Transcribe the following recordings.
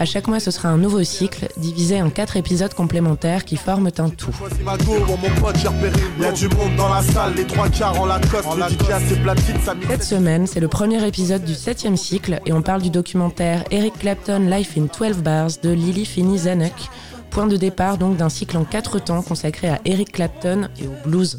À chaque mois, ce sera un nouveau cycle, divisé en quatre épisodes complémentaires qui forment un tout. Cette semaine, c'est le premier épisode du septième cycle et on parle du documentaire Eric Clapton Life in 12 Bars de Lily Finney Zanuck, point de départ donc d'un cycle en quatre temps consacré à Eric Clapton et au blues.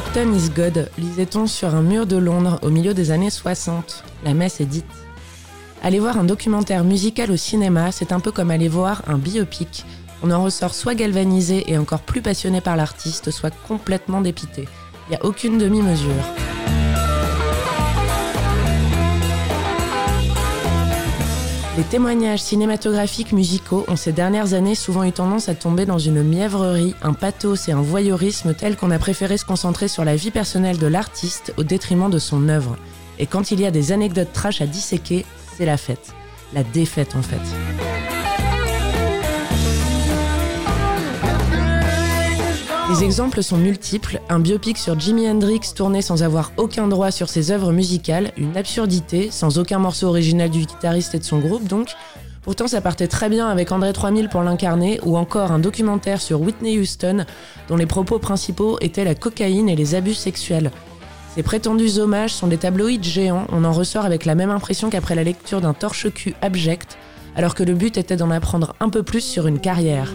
Clapton is God, lisait-on sur un mur de Londres au milieu des années 60. La messe est dite. Aller voir un documentaire musical au cinéma, c'est un peu comme aller voir un biopic. On en ressort soit galvanisé et encore plus passionné par l'artiste, soit complètement dépité. Il n'y a aucune demi-mesure. Les témoignages cinématographiques musicaux ont ces dernières années souvent eu tendance à tomber dans une mièvrerie, un pathos et un voyeurisme tel qu'on a préféré se concentrer sur la vie personnelle de l'artiste au détriment de son œuvre. Et quand il y a des anecdotes trash à disséquer, c'est la fête. La défaite en fait. Les exemples sont multiples. Un biopic sur Jimi Hendrix tourné sans avoir aucun droit sur ses œuvres musicales, une absurdité, sans aucun morceau original du guitariste et de son groupe donc. Pourtant, ça partait très bien avec André 3000 pour l'incarner, ou encore un documentaire sur Whitney Houston, dont les propos principaux étaient la cocaïne et les abus sexuels. Ces prétendus hommages sont des tabloïds géants, on en ressort avec la même impression qu'après la lecture d'un torche-cul abject, alors que le but était d'en apprendre un peu plus sur une carrière.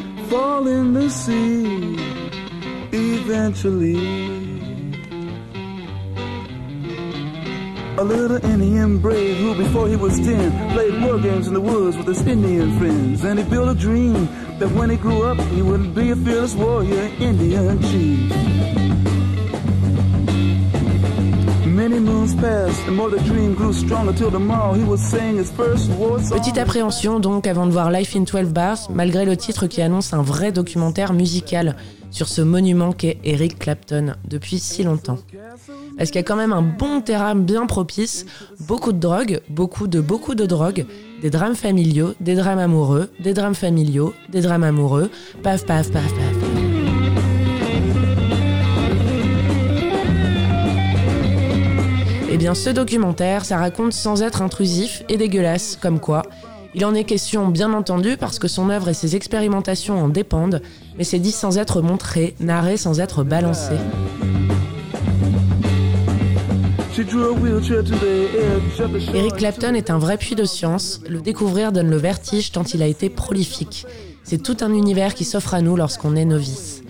fall in the sea eventually. A little Indian brave who, before he was ten, played war games in the woods with his Indian friends. And he built a dream that when he grew up, he would be a fearless warrior, Indian chief. Petite appréhension donc avant de voir Life in 12 Bars, malgré le titre qui annonce un vrai documentaire musical sur ce monument qu'est Eric Clapton depuis si longtemps. Parce qu'il y a quand même un bon terrain bien propice, beaucoup de drogue, beaucoup de beaucoup de drogue, des drames familiaux, des drames amoureux, des drames familiaux, des drames amoureux, paf paf paf paf. Eh bien, ce documentaire, ça raconte sans être intrusif et dégueulasse, comme quoi. Il en est question, bien entendu, parce que son œuvre et ses expérimentations en dépendent, mais c'est dit sans être montré, narré sans être balancé. Eric Clapton est un vrai puits de science. Le découvrir donne le vertige tant il a été prolifique. C'est tout un univers qui s'offre à nous lorsqu'on est novice.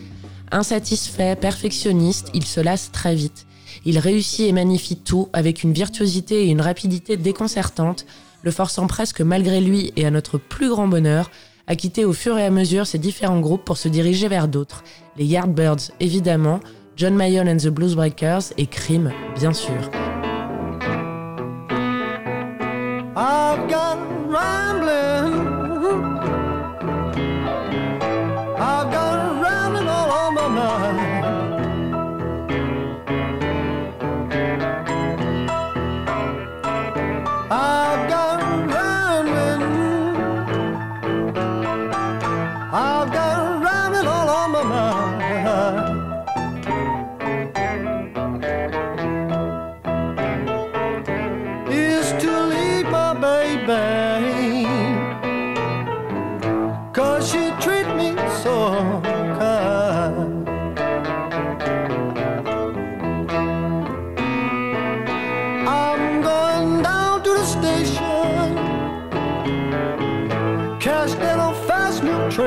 Insatisfait, perfectionniste, il se lasse très vite. Il réussit et magnifie tout avec une virtuosité et une rapidité déconcertantes, le forçant presque malgré lui et à notre plus grand bonheur à quitter au fur et à mesure ses différents groupes pour se diriger vers d'autres. Les Yardbirds, évidemment, John Mayall and the Bluesbreakers et Cream, bien sûr.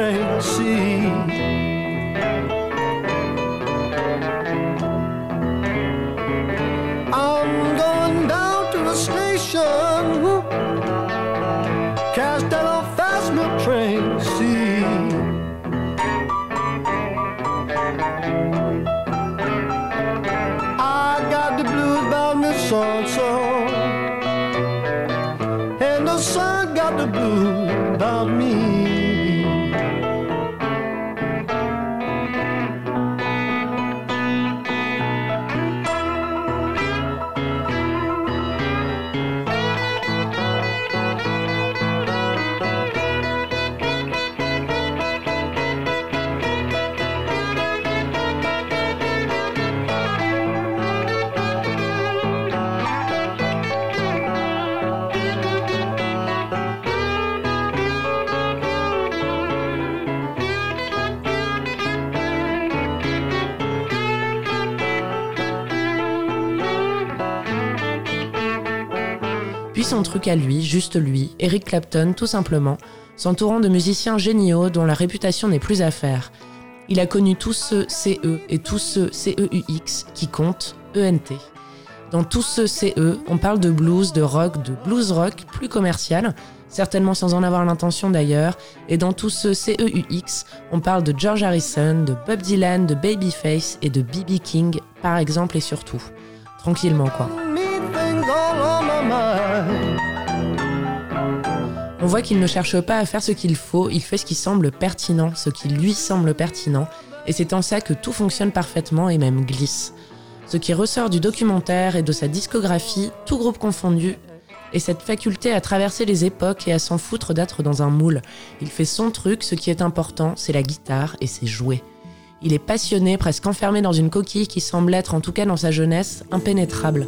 Train, see I'm going down to the station. Catch that old fast milk train, see. I got the blues about me so so. And the sun got the blues about me. Son truc à lui, juste lui, Eric Clapton tout simplement, s'entourant de musiciens géniaux dont la réputation n'est plus à faire. Il a connu tous ceux CE et tous ceux CEUX qui comptent ENT. Dans tous ceux CE, on parle de blues, de rock, de blues rock plus commercial, certainement sans en avoir l'intention d'ailleurs, et dans tous ceux CEUX, on parle de George Harrison, de Bob Dylan, de Babyface et de B.B. King, par exemple et surtout. Tranquillement quoi. On voit qu'il ne cherche pas à faire ce qu'il faut, il fait ce qui semble pertinent, ce qui lui semble pertinent, et c'est en ça que tout fonctionne parfaitement et même glisse. Ce qui ressort du documentaire et de sa discographie, tout groupe confondu, est cette faculté à traverser les époques et à s'en foutre d'être dans un moule. Il fait son truc, ce qui est important, c'est la guitare et c'est jouer. Il est passionné, presque enfermé dans une coquille qui semble être, en tout cas dans sa jeunesse, impénétrable.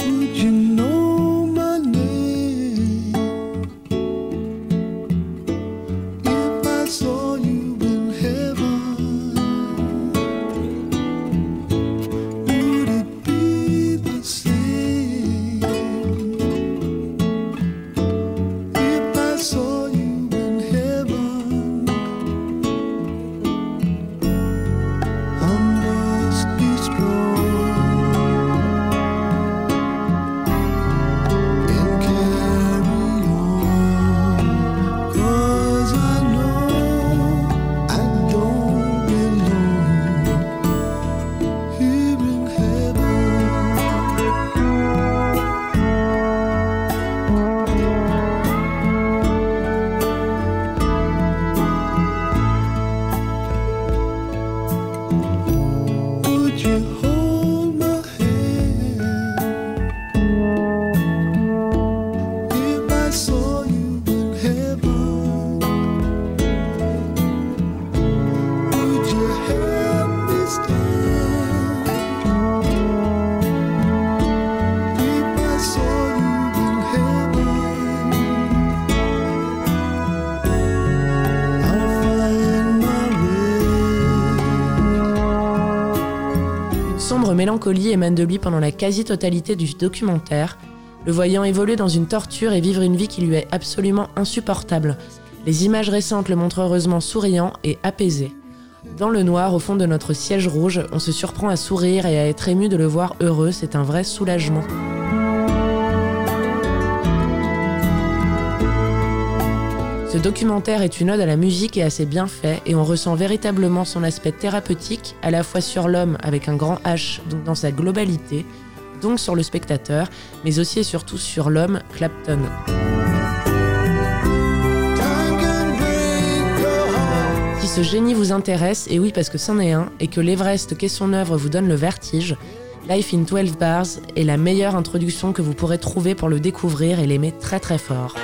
Mélancolie émane de lui pendant la quasi-totalité du documentaire, le voyant évoluer dans une torture et vivre une vie qui lui est absolument insupportable. Les images récentes le montrent heureusement souriant et apaisé. Dans le noir, au fond de notre siège rouge, on se surprend à sourire et à être ému de le voir heureux, c'est un vrai soulagement. Ce documentaire est une ode à la musique et à ses bienfaits, et on ressent véritablement son aspect thérapeutique, à la fois sur l'homme avec un grand H, donc dans sa globalité, donc sur le spectateur, mais aussi et surtout sur l'homme, Clapton. Si ce génie vous intéresse, et oui parce que c'en est un, et que l'Everest qu'est son œuvre vous donne le vertige, Life in 12 Bars est la meilleure introduction que vous pourrez trouver pour le découvrir et l'aimer très très fort.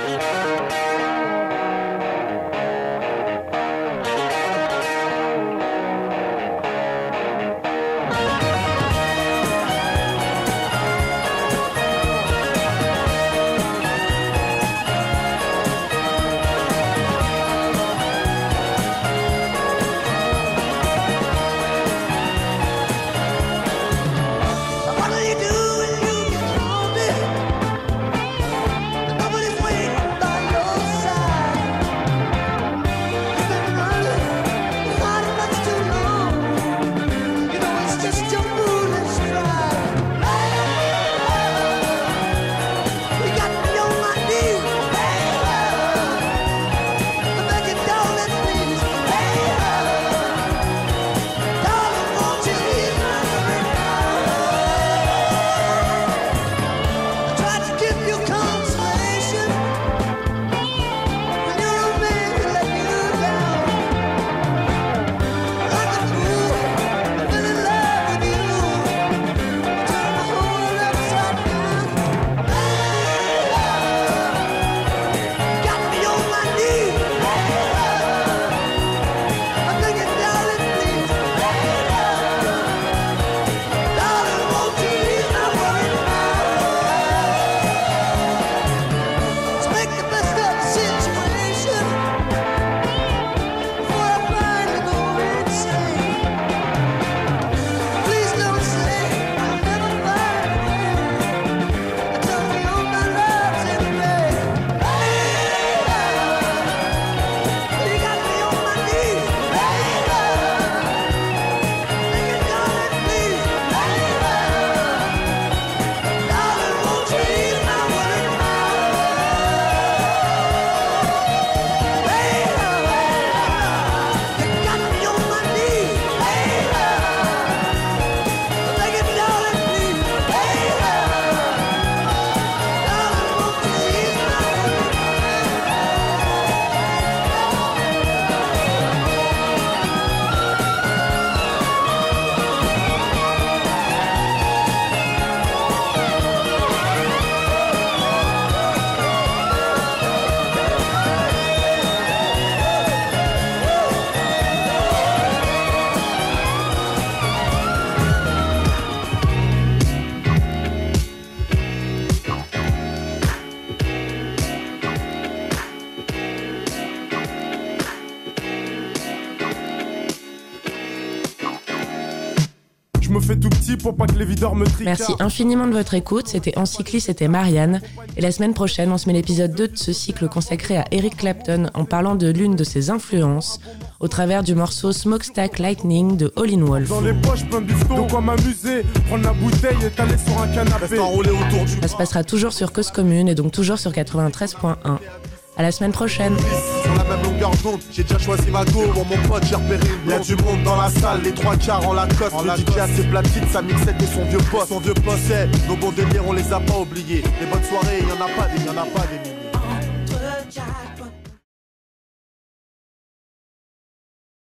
Pour pas que les videurs me tricardent. Merci infiniment de votre écoute. C'était Encycli, c'était Marianne. Et la semaine prochaine, on se met l'épisode 2 de ce cycle consacré à Eric Clapton en parlant de l'une de ses influences au travers du morceau Smokestack Lightning de All in Wolf. Dans les poches, plein de bifton, de quoi m'amuser. Prendre la bouteille et t'aller sur un canapé. Reste enroulé autour du Ça se passera toujours sur Cause Commune et donc toujours sur 93.1. À la semaine prochaine. La longueur d'onde, j'ai déjà choisi ma go. Pour mon pote, j'ai repéré une Y'a du monde dans la salle, les trois quarts en Lacoste. le DJ a ses platines, sa mixette et son vieux poste. Son vieux poste, c'est nos bons délires, on les a pas oubliés. Les bonnes soirées, y'en a pas des, y'en a pas des milliers. Entre Jack